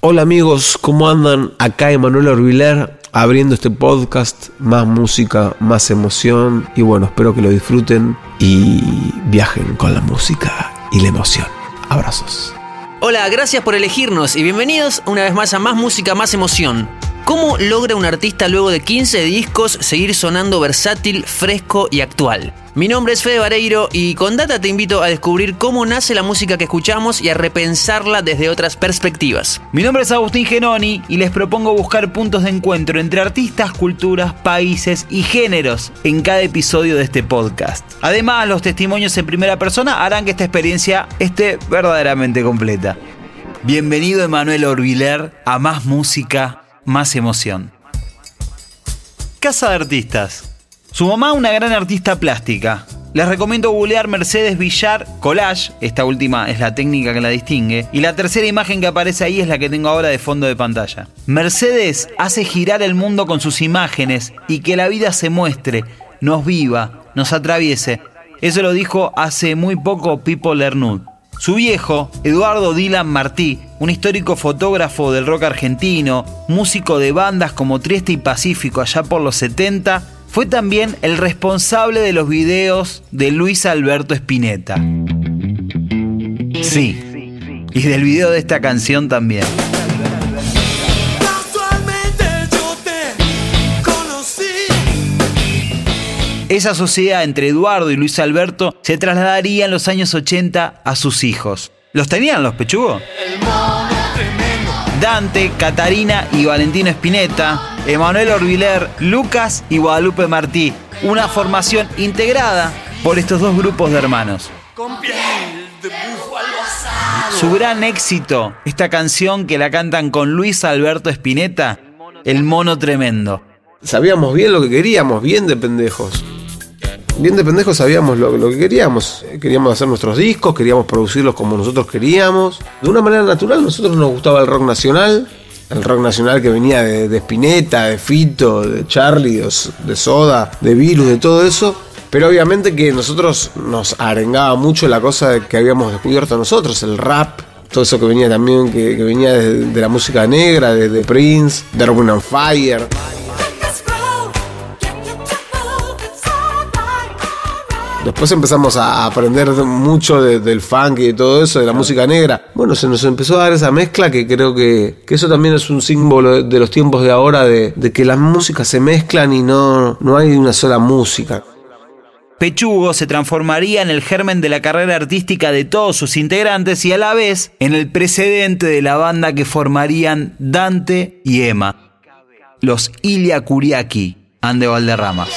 Hola amigos, ¿cómo andan? Acá Emanuel Orbiler abriendo este podcast, más música, más emoción y bueno, espero que lo disfruten y viajen con la música y la emoción. Abrazos. Hola, gracias por elegirnos y bienvenidos una vez más a Más Música, Más Emoción. ¿Cómo logra un artista luego de 15 discos seguir sonando versátil, fresco y actual? Mi nombre es Fede Vareiro y con Data te invito a descubrir cómo nace la música que escuchamos y a repensarla desde otras perspectivas. Mi nombre es Agustín Genoni y les propongo buscar puntos de encuentro entre artistas, culturas, países y géneros en cada episodio de este podcast. Además, los testimonios en primera persona harán que esta experiencia esté verdaderamente completa. Bienvenido Emanuel Orbiler a Más Música, Más Emoción. Casa de Artistas. Su mamá, una gran artista plástica. Les recomiendo googlear Mercedes Villar Collage, esta última es la técnica que la distingue, y la tercera imagen que aparece ahí es la que tengo ahora de fondo de pantalla. Mercedes hace girar el mundo con sus imágenes y que la vida se muestre, nos viva, nos atraviese. Eso lo dijo hace muy poco Pipo Lernud. Su viejo, Eduardo Dylan Martí, un histórico fotógrafo del rock argentino, músico de bandas como Trieste y Pacífico allá por los 70, fue también el responsable de los videos de Luis Alberto Spinetta. Sí, y del video de esta canción también. Esa sociedad entre Eduardo y Luis Alberto se trasladaría en los años 80 a sus hijos. ¿Los tenían los pechugos? Dante, Catarina y Valentino Spinetta, Emanuel Orbiler, Lucas y Guadalupe Martí. Una formación integrada por estos dos grupos de hermanos. Su gran éxito, esta canción que la cantan con Luis Alberto Spinetta, El Mono Tremendo. Sabíamos bien lo que queríamos, bien de pendejos. Bien de pendejos sabíamos lo, lo, que queríamos. Queríamos hacer nuestros discos, queríamos producirlos como nosotros queríamos. De una manera natural, nosotros nos gustaba el rock nacional. El rock nacional que venía de, de Spinetta, de Fito, de Charlie, de, Soda, de Virus, de todo eso. Pero obviamente que nosotros nos arengaba mucho la cosa que habíamos descubierto nosotros, el rap, todo eso que venía también, que, venía de, de, la música negra, de, de Prince, de Urban and Fire. Después empezamos a aprender mucho de, del funk y de todo eso, de la música negra. Bueno, se nos empezó a dar esa mezcla que creo que, que eso también es un símbolo de, de los tiempos de ahora, de, de, que las músicas se mezclan y no, no hay una sola música. Pechugo se transformaría en el germen de la carrera artística de todos sus integrantes y a la vez en el precedente de la banda que formarían Dante y Emma, los Ilia Kuriaki, Ande Valderramas.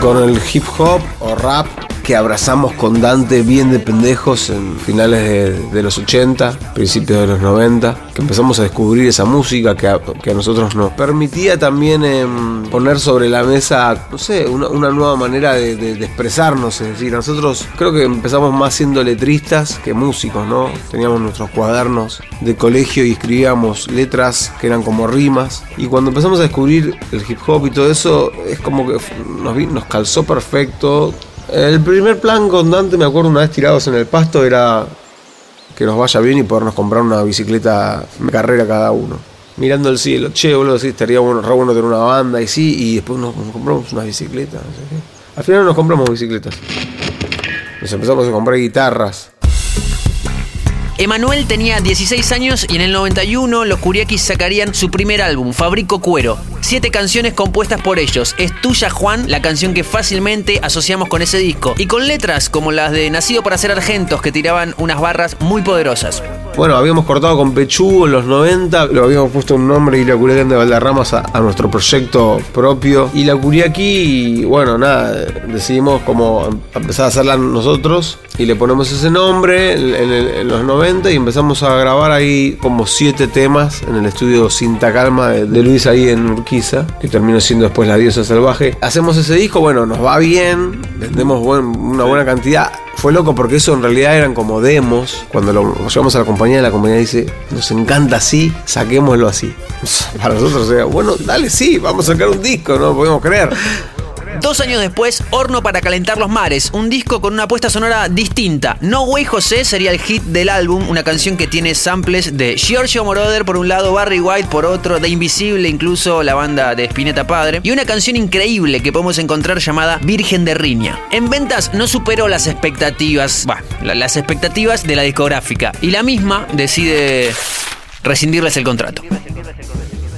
Con el hip hop o rap que abrazamos con Dante bien de pendejos en finales de, los 80, principios de los 90, que empezamos a descubrir esa música que a, que nosotros nos permitía también eh, poner sobre la mesa, no sé, una, una nueva manera de, expresarnos, es decir, nosotros creo que empezamos más siendo letristas que músicos, ¿no? Teníamos nuestros cuadernos de colegio y escribíamos letras que eran como rimas, y cuando empezamos a descubrir el hip hop y todo eso, es como que nos, nos calzó perfecto el primer plan con Dante, me acuerdo una vez tirados en el pasto, era que nos vaya bien y podernos comprar una bicicleta carrera cada uno. Mirando el cielo, che, boludo, sí, estaría bueno, re bueno tener una banda y sí, y después nos, compramos una bicicleta, no. Al final nos compramos bicicletas. Nos empezamos a comprar guitarras. Emanuel tenía 16 años y en el 91 los Curiakis sacarían su primer álbum, Fabrico Cuero. Siete canciones compuestas por ellos. Es Tuya Juan, la canción que fácilmente asociamos con ese disco. Y con letras como las de Nacido para ser Argentos, que tiraban unas barras muy poderosas. Bueno, habíamos cortado con Pechugo en los 90, lo habíamos puesto un nombre y la Curiaki de Valderramas a, a, nuestro proyecto propio. Y la Curiaki, bueno, nada, decidimos como empezar a hacerla nosotros y le ponemos ese nombre en, en, en, los 90 y empezamos a grabar ahí como siete temas en el estudio Cinta Calma de, de Luis ahí en Urquiza, que terminó siendo después La Diosa Salvaje. Hacemos ese disco, bueno, nos va bien, vendemos buen, una buena cantidad. Fue loco porque eso en realidad eran como demos. Cuando lo llevamos a la compañía, la compañía dice, nos encanta así, saquémoslo así. Para nosotros era, bueno, dale, sí, vamos a sacar un disco, no podemos creer. Dos años después, Horno para calentar los mares, un disco con una apuesta sonora distinta. No Way José sería el hit del álbum, una canción que tiene samples de Giorgio Moroder por un lado, Barry White por otro, de Invisible, incluso la banda de Spinetta Padre, y una canción increíble que podemos encontrar llamada Virgen de Riña. En ventas no superó las expectativas, bah, las expectativas de la discográfica, y la misma decide rescindirles el contrato.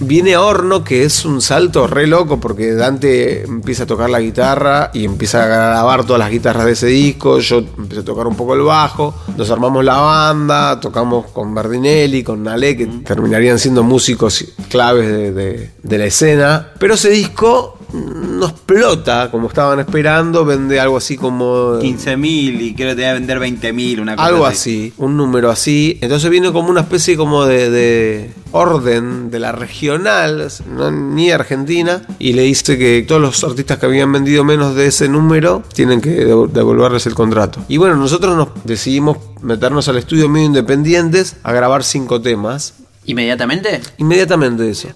Viene Horno, que es un salto re loco porque Dante empieza a tocar la guitarra y empieza a grabar todas las guitarras de ese disco. Yo empecé a tocar un poco el bajo. Nos armamos la banda, tocamos con Bardinelli, con Nale, que terminarían siendo músicos claves de, de- de la escena. Pero ese disco no explota como estaban esperando, vende algo así como 15.000 y creo que tenía que vender 20.000, una cosa algo así, un número así. Entonces viene como una especie como de, de orden de la regional, no, ni Argentina, y le dice que todos los artistas que habían vendido menos de ese número tienen que devo- devolverles el contrato. Y bueno, nosotros nos decidimos meternos al estudio medio independientes a grabar cinco temas. ¿Inmediatamente? Inmediatamente eso.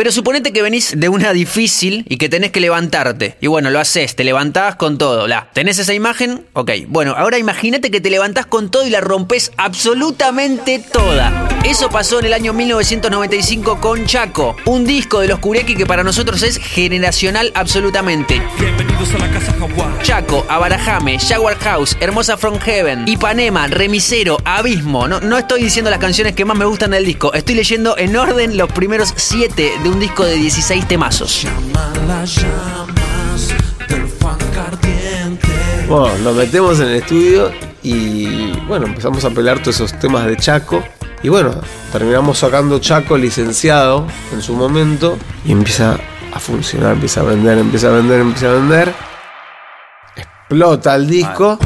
Pero suponete que venís de una difícil y que tenés que levantarte. Y bueno, lo haces, te levantás con todo. La, ¿Tenés esa imagen? Ok. Bueno, ahora imagínate que te levantás con todo y la rompes absolutamente toda. Eso pasó en el año 1995 con Chaco, un disco de los Kureki que para nosotros es generacional absolutamente. Bienvenidos a la casa Jaguar. Chaco, Abarajame, Jaguar House, Hermosa From Heaven, Ipanema, Remisero, Abismo. No, no estoy diciendo las canciones que más me gustan del disco, estoy leyendo en orden los primeros 7 de un disco de 16 temazos. Bueno, nos metemos en el estudio y bueno, empezamos a pelear todos esos temas de Chaco. Y bueno, terminamos sacando Chaco licenciado en su momento y empieza a funcionar, empieza a vender, empieza a vender, empieza a vender. Explota el disco.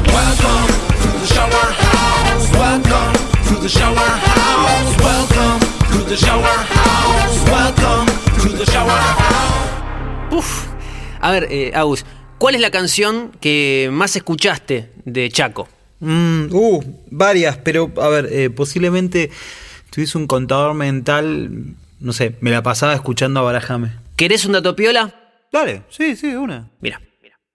Uf. A ver, eh, Agus, ¿cuál es la canción que más escuchaste de Chaco? Mm, uh, varias, pero a ver, eh, posiblemente tuviese un contador mental, no sé, me la pasaba escuchando a Barajame. ¿Querés un dato piola? Dale, sí, sí, una. Mira.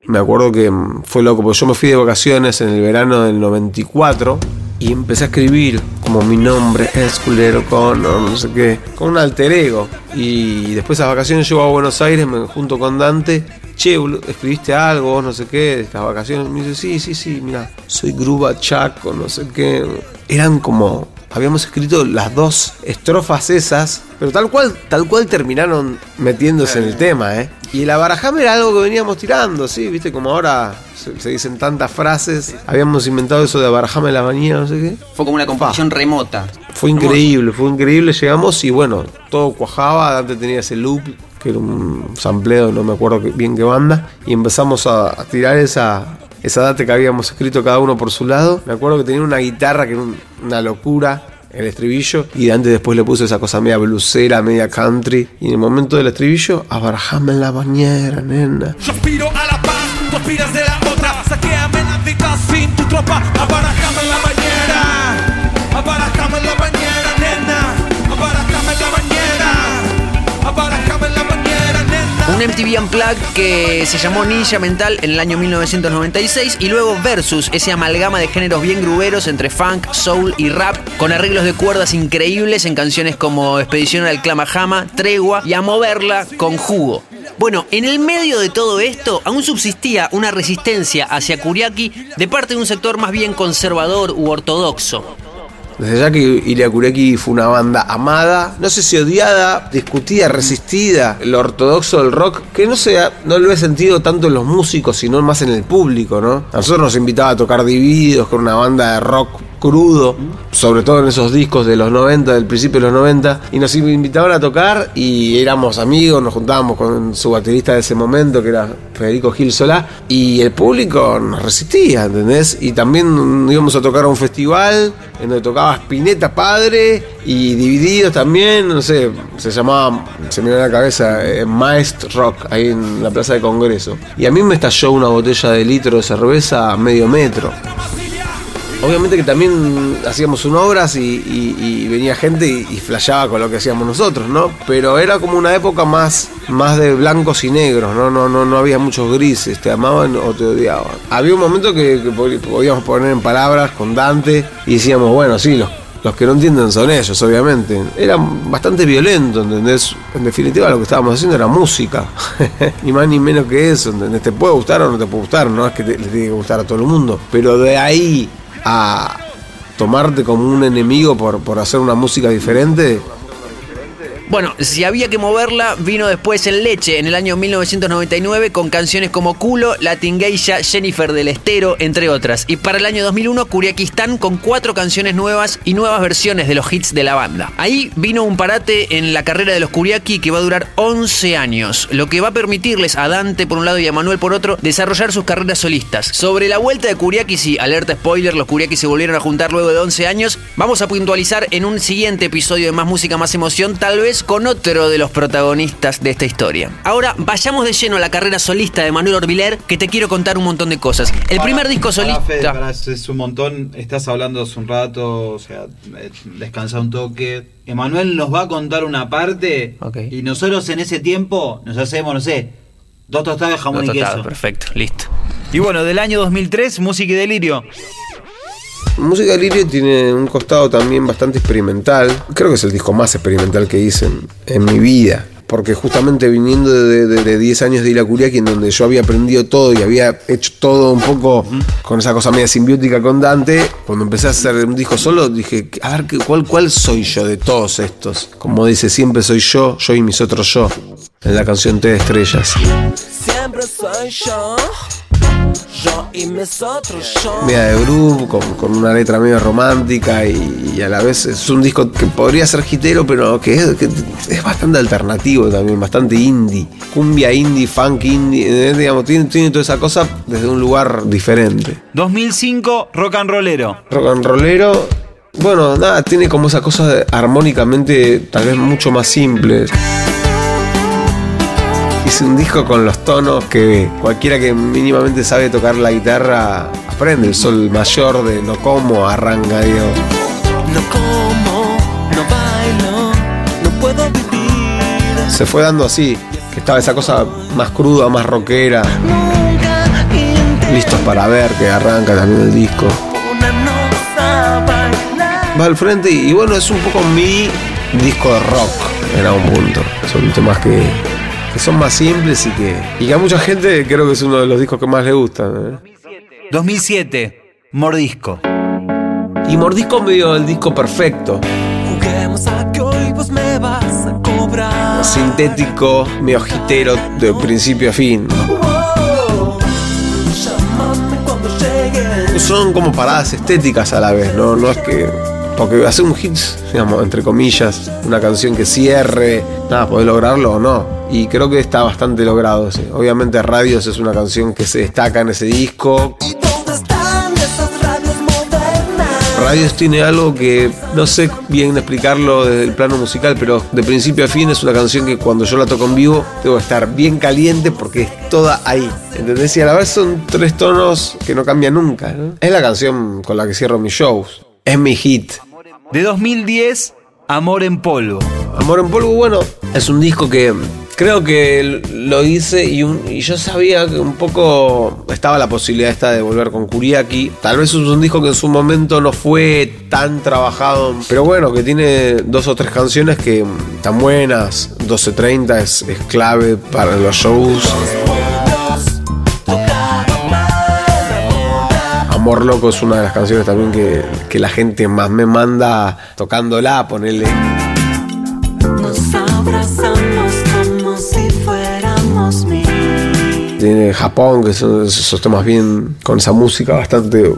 Me acuerdo que fue loco, porque yo me fui de vacaciones en el verano del 94 y empecé a escribir como mi nombre es Culero Connor, no sé qué, con un alter ego. Y después de esas vacaciones llego a Buenos Aires, me junto con Dante. Che, boludo, escribiste algo, vos no sé qué, de estas vacaciones. Me dice, sí, sí, sí, mira, soy Gruba Chaco, no sé qué. Eran como habíamos escrito las dos estrofas esas, pero tal cual, tal cual terminaron metiéndose en el tema, ¿eh? Y el abarajame era algo que veníamos tirando, sí, viste, como ahora se, se dicen tantas frases. Habíamos inventado eso de abarajame en la mañana, no sé qué. Fue como una composición remota. Fue increíble, fue increíble. Llegamos y bueno, todo cuajaba. Dante tenía ese loop, que era un sampleo, no me acuerdo bien qué banda. Y empezamos a, a tirar esa, esa data que habíamos escrito cada uno por su lado. Me acuerdo que tenía una guitarra que era un- una locura. El estribillo, y Dante después le puso esa cosa media blusera, media country. Y en el momento del estribillo, abarajame en la bañera, nena. Yo aspiro a la paz, tú aspiras de la otra. Saqueame la vida sin tu tropa. Abarajame en la bañera. Abarajame Un MTV Unplugged que se llamó Ninja Mental en el año 1996 y luego Versus, ese amalgama de géneros bien gruberos entre funk, soul y rap, con arreglos de cuerdas increíbles en canciones como Expedición al Clamajama, Tregua y A Moverla con Jugo. Bueno, en el medio de todo esto aún subsistía una resistencia hacia Kuriaki de parte de un sector más bien conservador u ortodoxo. Desde ya que Ilia Kureki fue una banda amada, no sé si odiada, discutida, resistida, lo ortodoxo del rock, que no sea, no lo he sentido tanto en los músicos, sino más en el público, ¿no? A nosotros nos invitaba a tocar Divididos con una banda de rock crudo, sobre todo en esos discos de los 90, del principio de los 90, y nos invitaban a tocar y éramos amigos, nos juntábamos con su baterista de ese momento, que era Federico Gil Solá, y el público nos resistía, ¿entendés? Y también íbamos a tocar a un festival en donde tocaba Spinetta Padre y Divididos también, no sé, se llamaba, se me viene a la cabeza, eh, Maest Rock, ahí en la Plaza de Congreso. Y a mí me estalló una botella de litro de cerveza a medio metro. Obviamente que también hacíamos unas obras y, venía gente y, y flasheaba con lo que hacíamos nosotros, ¿no? Pero era como una época más, más de blancos y negros, ¿no? No, no, no había muchos grises, te amaban o te odiaban. Había un momento que, que pod- podíamos poner en palabras con Dante y decíamos, bueno, sí, los, los que no entienden son ellos, obviamente. Era bastante violento, ¿entendés? En definitiva lo que estábamos haciendo era música. ni más ni menos que eso, ¿entendés? Te puede gustar o no te puede gustar, no es que te- le tiene que gustar a todo el mundo. Pero de ahí a tomarte como un enemigo por, por hacer una música diferente, Bueno, si había que moverla, vino después en Leche en el año 1999 con canciones como Culo, Latin Geisha, Jennifer del Estero, entre otras. Y para el año 2001, Curiaquistán con cuatro canciones nuevas y nuevas versiones de los hits de la banda. Ahí vino un parate en la carrera de los Curiaki que va a durar 11 años, lo que va a permitirles a Dante por un lado y a Manuel por otro desarrollar sus carreras solistas. Sobre la vuelta de Curiaki, sí, alerta spoiler, los Curiaki se volvieron a juntar luego de 11 años. Vamos a puntualizar en un siguiente episodio de Más Música, Más Emoción, tal vez con otro de los protagonistas de esta historia. Ahora vayamos de lleno a la carrera solista de Manuel Orbiler, que te quiero contar un montón de cosas. El primer disco solista... Fede, pará, es- es un montón. Estás hablando hace un rato, o sea, eh, descansa un toque. Emanuel nos va a contar una parte y nosotros en ese tiempo nos hacemos, no sé, dos tostadas de jamón No, y total, queso. perfecto, listo. Y bueno, del año 2003, Música y Delirio. Música Lirio tiene un costado también bastante experimental. Creo que es el disco más experimental que hice en, en mi vida. Porque justamente viniendo de, de- de 10 años de Ila Kuriaki, en donde yo había aprendido todo y había hecho todo un poco con esa cosa media simbiótica con Dante, cuando empecé a hacer un disco solo, dije, a ver, ¿qué- ¿cuál, cuál soy yo de todos estos? Como dice, siempre soy yo, yo y mis otros yo. En la canción T de Estrellas. Siempre soy yo, yo y mis otros yo. media de groove, con, con una letra medio romántica y, y a la vez es un disco que podría ser hitero, pero que es, que es bastante alternativo también, bastante indie. Cumbia indie, funk indie, eh, digamos, tiene, tiene toda esa cosa desde un lugar diferente. 2005, Rock and Rollero. Rock and rollero, bueno, nada, tiene como esa cosa de- armónicamente tal vez mucho más simple. Hice un disco con los tonos que cualquiera que mínimamente sabe tocar la guitarra aprende. El sol mayor de no como arranca, digo. No como, no bailo, no puedo vivir. Se fue dando así, que estaba esa cosa más cruda, más rockera. Listos para ver, que arranca también el disco. Va al frente y, y bueno, es un poco mi disco de rock en algún punto. Son temas que, que son más simples y que, y que a mucha gente creo que es uno de los discos que más le gustan. ¿eh? 2007, Mordisco. Y Mordisco medio el disco perfecto. Juguemos a que hoy vos me vas a cobrar. Sintético, medio hitero de principio a fin. Son como paradas estéticas a la vez, ¿no? No es que. Porque hacer un hit, digamos, entre comillas, una canción que cierre, nada, podés lograrlo o no. Y creo que está bastante logrado ese. Obviamente Radios es una canción que se destaca en ese disco. ¿Dónde están esas radios tiene algo que no sé bien explicarlo desde el plano musical, pero de principio a fin es una canción que cuando yo la toco en vivo tengo que estar bien caliente porque es toda ahí. ¿Entendés? Y a la vez son tres tonos que no cambian nunca. ¿no? Es la canción con la que cierro mis shows. Es mi hit. De 2010, Amor en Polvo. Amor en Polvo, bueno, es un disco que creo que lo hice y, un- y yo sabía que un poco estaba la posibilidad esta de volver con Kuriaki. Tal vez es un disco que en su momento no fue tan trabajado, pero bueno, que tiene dos o tres canciones que están buenas. 1230 es, es clave para los shows. Amor Loco es una de las canciones también que, que la gente más me manda tocándola, ponerle. Nos abrazamos como si fuéramos mil. Tiene Japón, que son esos temas bien con esa música bastante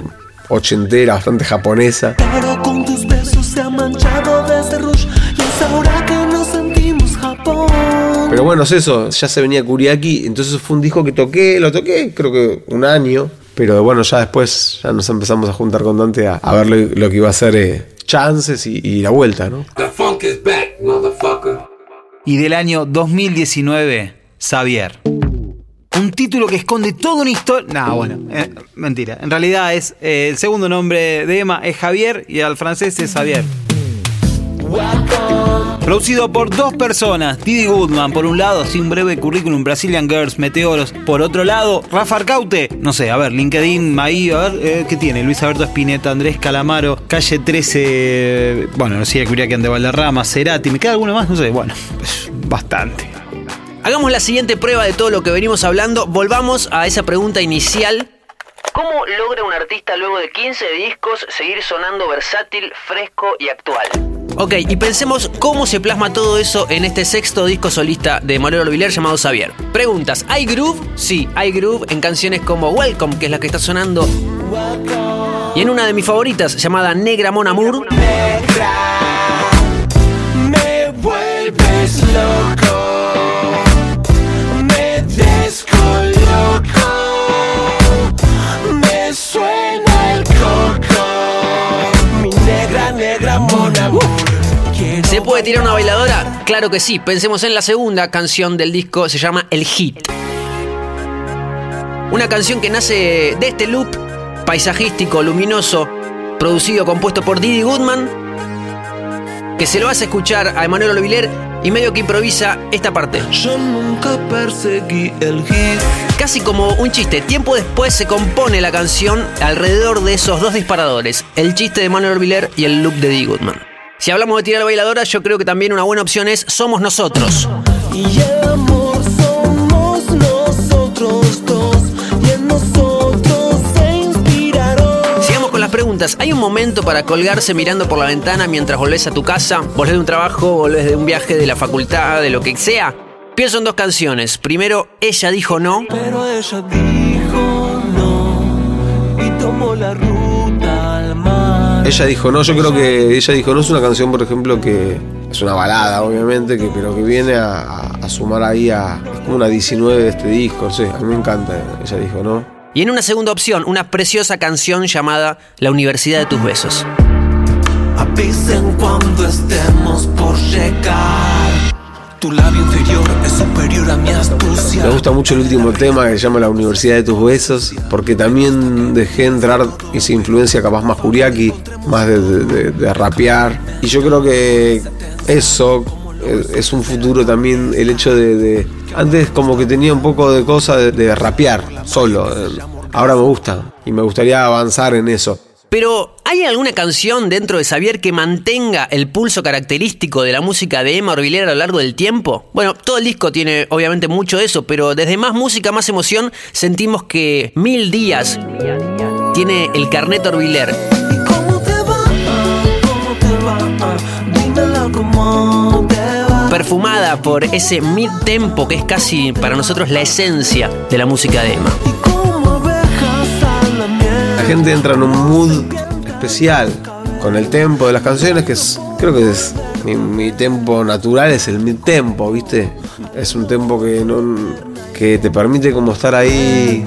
ochentera, bastante japonesa. Pero con tus besos se ha manchado desde rouge y es ahora que nos sentimos Japón. Pero bueno, es eso, ya se venía Kuriaki, entonces fue un disco que toqué, lo toqué creo que un año, pero bueno, ya después ya nos empezamos a juntar con Dante a, a ver lo, lo que iba a ser eh, chances y, y la vuelta, ¿no? The funk is back, motherfucker. Y del año 2019, Xavier. Un título que esconde toda una historia. No, bueno, eh, mentira. En realidad es eh, el segundo nombre de Emma es Javier y al francés es Javier. Producido por dos personas, Didi Goodman por un lado, sin breve currículum, Brazilian Girls, Meteoros, por otro lado, Rafa Arcaute, no sé, a ver, LinkedIn, ahí, a ver, eh, ¿qué tiene? Luis Alberto Espineta, Andrés Calamaro, Calle 13, bueno, no sé, que de Valderrama, Cerati, ¿me queda alguno más? No sé, bueno, bastante. Hagamos la siguiente prueba de todo lo que venimos hablando, volvamos a esa pregunta inicial. ¿Cómo logra un artista luego de 15 discos seguir sonando versátil, fresco y actual? Ok, y pensemos cómo se plasma todo eso en este sexto disco solista de Manuel Orbiler llamado Xavier. Preguntas, ¿hay groove? Sí, hay groove en canciones como Welcome, que es la que está sonando. Y en una de mis favoritas, llamada Negra Mon Amour. Me vuelves loco, ¿Se puede tirar una bailadora? Claro que sí. Pensemos en la segunda canción del disco, se llama El Hit. Una canción que nace de este loop paisajístico, luminoso, producido, compuesto por Didi Goodman, que se lo hace escuchar a Emanuel Olviler y medio que improvisa esta parte. Yo nunca perseguí el hit. Casi como un chiste. Tiempo después se compone la canción alrededor de esos dos disparadores, el chiste de Manuel Orbiler y el loop de Didi Goodman. Si hablamos de tirar bailadora, yo creo que también una buena opción es Somos Nosotros. Y el amor somos nosotros dos. Y en nosotros se inspiraron. Sigamos con las preguntas. ¿Hay un momento para colgarse mirando por la ventana mientras volvés a tu casa? ¿Volvés de un trabajo? ¿Volvés de un viaje de la facultad? ¿De lo que sea? Pienso en dos canciones. Primero, Ella dijo no. Pero ella dijo no. Y tomó la ruta. Ella dijo no, yo creo que ella dijo no es una canción, por ejemplo, que es una balada, obviamente, que, pero que viene a, a- a sumar ahí a. Es como una 19 de este disco, no sé, a mí me encanta. Ella dijo no. Y en una segunda opción, una preciosa canción llamada La Universidad de tus Besos. Avisen cuando estemos por llegar. Tu labio inferior es superior a mi astucia. Me gusta mucho el último tema que se llama La Universidad de tus Besos, porque también dejé entrar esa influencia capaz más Kuriaki, más de, de- de- de rapear. Y yo creo que eso eh, es un futuro también, el hecho de, de- Antes como que tenía un poco de cosa de, de rapear solo. eh, Ahora me gusta y me gustaría avanzar en eso. Pero, ¿hay alguna canción dentro de Xavier que mantenga el pulso característico de la música de Emma Orbiler a lo largo del tiempo? Bueno, todo el disco tiene obviamente mucho de eso, pero desde más música, más emoción, sentimos que Mil Días tiene el carnet va. perfumada por ese mid-tempo que es casi para nosotros la esencia de la música de Emma. La gente entra en un mood especial con el tempo de las canciones, que es, creo que es mi, mi tempo natural, es el mid tempo, ¿viste? Es un tempo que, no, que te permite como estar ahí,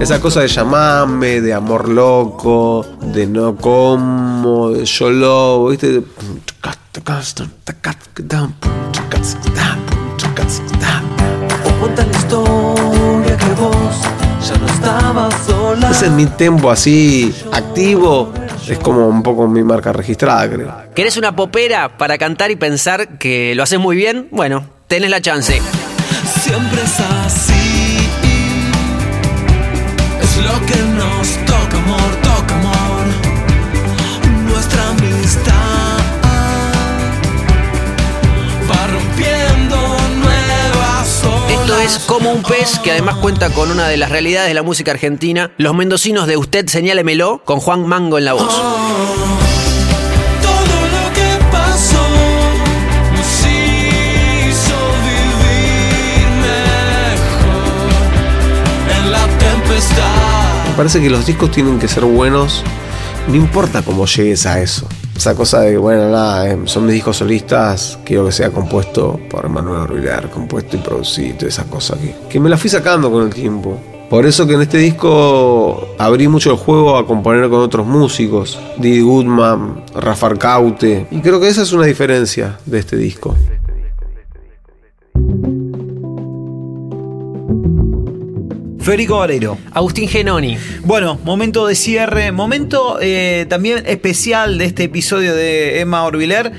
esa cosa de llamarme, de amor loco, de no como, de yo lobo, ¿viste? O cuenta la vos ya no estabas sola. Ese mi tempo así activo es como un poco mi marca registrada, creo. ¿Querés una popera para cantar y pensar que lo haces muy bien? Bueno, tenés la chance. Siempre es así. Es lo que nos como un pez que además cuenta con una de las realidades de la música argentina, Los Mendocinos de Usted Señálemelo, con Juan Mango en la voz. Me parece que los discos tienen que ser buenos, no importa cómo llegues a eso. Esa cosa de, bueno, nada, eh, son mis discos solistas, quiero que sea compuesto por Manuel Orbilar, compuesto y producido, toda esa cosa que, que me la fui sacando con el tiempo. Por eso que en este disco abrí mucho el juego a componer con otros músicos, Didi Goodman, Rafa Arcaute, y creo que esa es una diferencia de este disco. Federico Valero. Agustín Genoni. Bueno, momento de cierre, momento eh, también especial de este episodio de Emma Orbiler.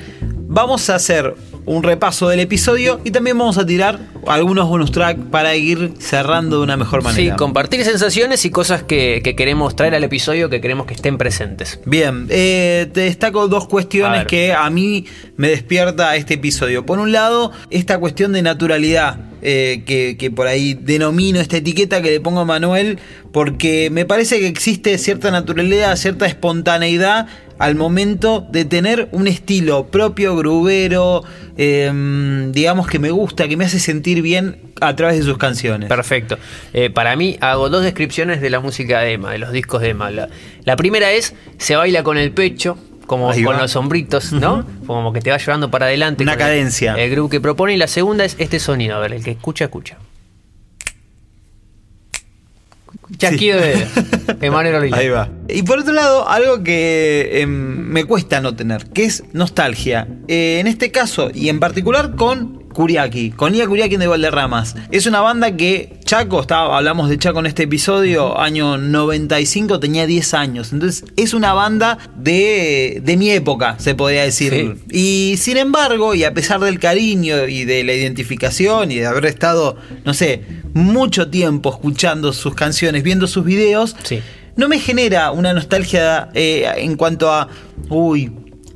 Vamos a hacer un repaso del episodio y también vamos a tirar algunos bonus track para ir cerrando de una mejor Sí, manera. compartir sensaciones y cosas que, que queremos traer al episodio que queremos que estén presentes. Bien, eh, te destaco dos cuestiones que a mí me despierta este episodio. Por un lado, esta cuestión de naturalidad. eh, que, que por ahí denomino esta etiqueta que le pongo a Manuel, porque me parece que existe cierta naturalidad, cierta espontaneidad al momento de tener un estilo propio, grubero, eh, digamos que me gusta, que me hace sentir bien a través de sus canciones. Perfecto. Eh, para mí hago dos descripciones de la música de Emma, de los discos de Emma. La, la primera es, se baila con el pecho, como Ahí con va. los sombritos, ¿no? Como que te va llevando para adelante. Una el- cadencia. El, grupo que propone. Y la segunda es este sonido, a ver, el que escucha, escucha. Chasquido de Emanuel Orlila. Ahí va. Y por otro lado, algo que em, me cuesta no tener, que es nostalgia. Eh, en este caso, y en particular con Kuriaki, con Nia Kuriaki de Valderramas. Es una banda que Chaco, estaba, hablamos de Chaco en este episodio, año 95, tenía 10 años. Entonces, es una banda de, de mi época, se podría decir. Y sin embargo, y a pesar del cariño y de la identificación y de haber estado, no sé, mucho tiempo escuchando sus canciones, viendo sus videos, Sí. no me genera una nostalgia eh, en cuanto a, uy,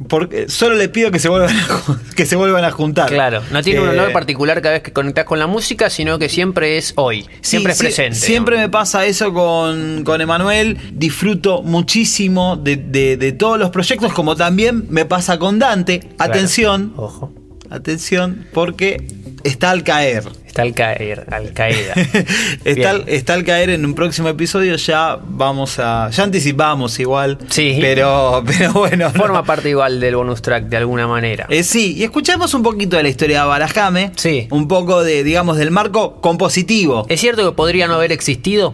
porque solo le pido que se vuelvan a, que se vuelvan a juntar. Claro, no tiene un Eh, olor particular cada vez que conectas con la música, sino que siempre es hoy, Sí, siempre es sí, presente. Siempre ¿no? me pasa eso con, con Emanuel. Disfruto muchísimo de, de- de todos los proyectos, como también me pasa con Dante. Claro. Atención, Ojo, atención, porque está al caer. está al caer, al caída. está, al, está al caer en un próximo episodio. Ya vamos a. Ya anticipamos igual. Sí. Pero, pero bueno. no. Forma parte igual del bonus track de alguna manera. Eh, sí, y escuchamos un poquito de la historia de Barajame. Sí. Un poco de, digamos, del marco compositivo. ¿Es cierto que podría no haber existido?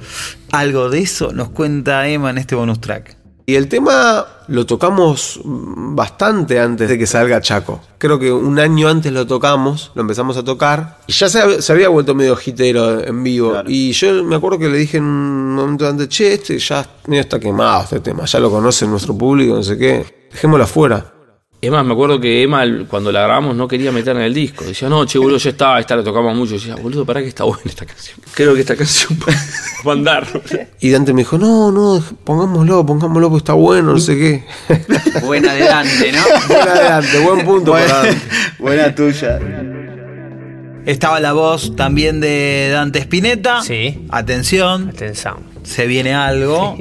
Algo de eso nos cuenta Emma en este bonus track. Y el tema lo tocamos bastante antes de que salga Chaco. Creo que un año antes lo tocamos, lo empezamos a tocar. Y ya se, hab- se había vuelto medio hitero en vivo. Y yo me acuerdo que le dije en un momento antes, che, este ya está quemado este tema. Ya lo conoce nuestro público, no sé qué. Dejémoslo afuera. Es más, me acuerdo que Emma, cuando la grabamos, no quería meterla en el disco. Decía, no, che, boludo, ya está, esta la tocamos mucho. Decía, boludo, para que está buena esta canción. Creo que esta canción va a andar. Y Dante me dijo, no, no, pongámoslo, pongámoslo porque está bueno, no sé qué. Buena adelante, ¿no? Buen adelante, buen punto para Dante. buena tuya. Estaba la voz también de Dante Spinetta. Sí. Atención, Atención. se viene algo.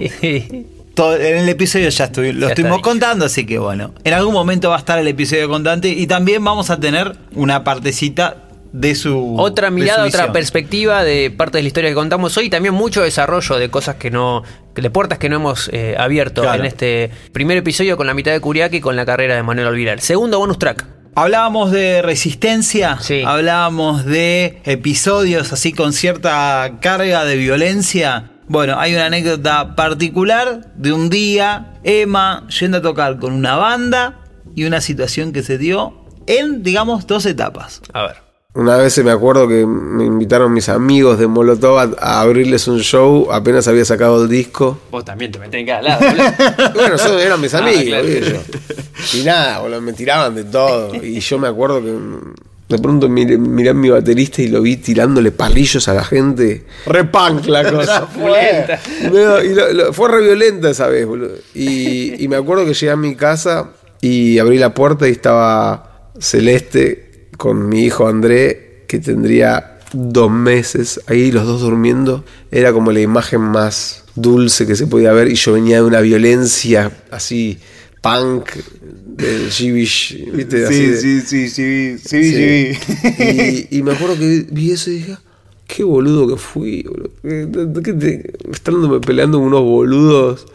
Todo- en el episodio ya estuvi- lo Ya estuvimos contando, así que bueno. En algún momento va a estar el episodio con Dante y también vamos a tener una partecita de su. Otra mirada, su otra perspectiva de parte de la historia que contamos hoy. y También mucho desarrollo de cosas que no. de puertas que no hemos eh, abierto Claro. en este primer episodio con la mitad de Kuriaki y con la carrera de Manuel Olvidar. Segundo bonus track. Hablábamos de resistencia, Sí. hablábamos de episodios así con cierta carga de violencia. Bueno, hay una anécdota particular de un día, Emma yendo a tocar con una banda y una situación que se dio en, digamos, dos etapas. A ver. Una vez me acuerdo que me invitaron mis amigos de Molotov a, a abrirles un show, apenas había sacado el disco. Vos también te metés en cada lado. Bueno, son- eran mis Ah, amigos, yo. Y nada, boludo, me tiraban de todo. Y yo me acuerdo que de pronto miré, miré a mi baterista y lo vi tirándole palillos a la gente. Re punk la cosa. fue, No, y lo- lo- fue re violenta esa vez, boludo. Y, y me acuerdo que llegué a mi casa y abrí la puerta y estaba Celeste con mi hijo André, que tendría dos meses, ahí los dos durmiendo. Era como la imagen más dulce que se podía ver y yo venía de una violencia así punk del Gibish, ¿viste? Así de- sí, sí, sí, Sí. Y, y me acuerdo que vi eso y dije, "Ah, qué boludo que fui, boludo. ¿Qué- te- Estándome peleando con unos boludos,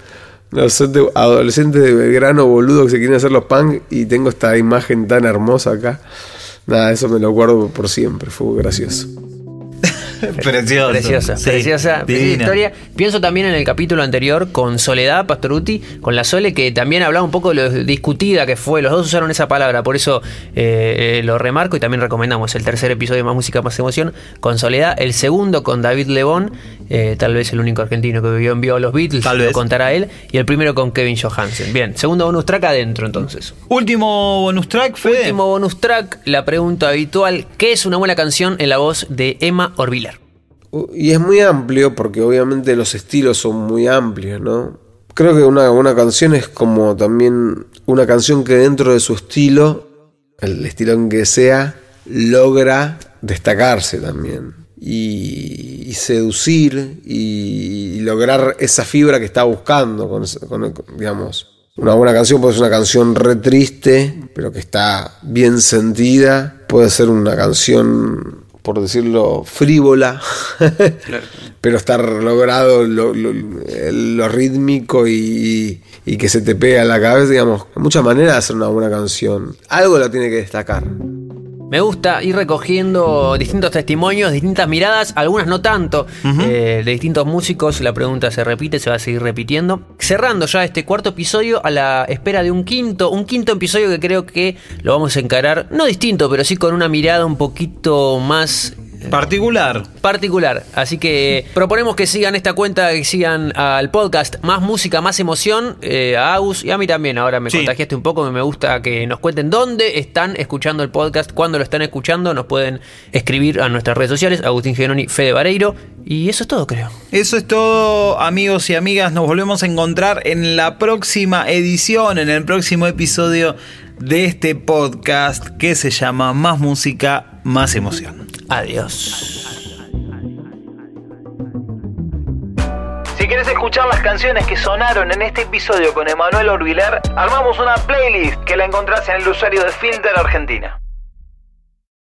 adolescentes, de Belgrano, boludos que se quieren hacer los punk y tengo esta imagen tan hermosa acá. Nada, eso me lo guardo por siempre, fue gracioso. Precioso. Preciosa, Sí, preciosa, divina. historia. Pienso también en el capítulo anterior con Soledad Pastoruti, con la Sole, que también hablaba un poco de lo discutida que fue. Los dos usaron esa palabra, por eso eh, eh, lo remarco y también recomendamos el tercer episodio de Más Música, Más Emoción con Soledad. El segundo con David Lebón, eh, tal vez el único argentino que vivió en vivo a los Beatles, Tal lo vez. contará él. Y el primero con Kevin Johansen. Bien, segundo bonus track adentro entonces. Último bonus track, Fede. Último bonus track, la pregunta habitual: ¿qué es una buena canción en la voz de Emma Orbiler? Y es muy amplio porque obviamente los estilos son muy amplios, ¿no? Creo que una, una canción es como también una canción que dentro de su estilo, el estilo en que sea, logra destacarse también. Y, y seducir y, lograr esa fibra que está buscando, con- con- digamos. Una buena canción puede ser una canción re triste, pero que está bien sentida. Puede ser una canción, por decirlo, frívola, pero estar logrado lo, lo- lo rítmico y, y que se te pega a la cabeza, digamos. Muchas maneras de hacer una buena canción. Algo la tiene que destacar. Me gusta ir recogiendo distintos testimonios, distintas miradas, algunas no tanto, eh, de distintos músicos. La pregunta se repite, se va a seguir repitiendo. Cerrando ya este cuarto episodio a la espera de un quinto, un quinto episodio que creo que lo vamos a encarar, no distinto, pero sí con una mirada un poquito más Particular. particular. Así que proponemos que sigan esta cuenta, que sigan al podcast Más Música, Más Emoción, eh, a Agus y a mí también. Ahora me Sí. contagiaste un poco, me gusta que nos cuenten dónde están escuchando el podcast, cuándo lo están escuchando. Nos pueden escribir a nuestras redes sociales, Agustín Genoni, Fede Vareiro. Y eso es todo, creo. Eso es todo, amigos y amigas. Nos volvemos a encontrar en la próxima edición, en el próximo episodio de este podcast que se llama Más Música, Más Emoción. Adiós. Si quieres escuchar las canciones que sonaron en este episodio con Emanuel Orbiler, armamos una playlist que la encontrás en el usuario de Filter Argentina.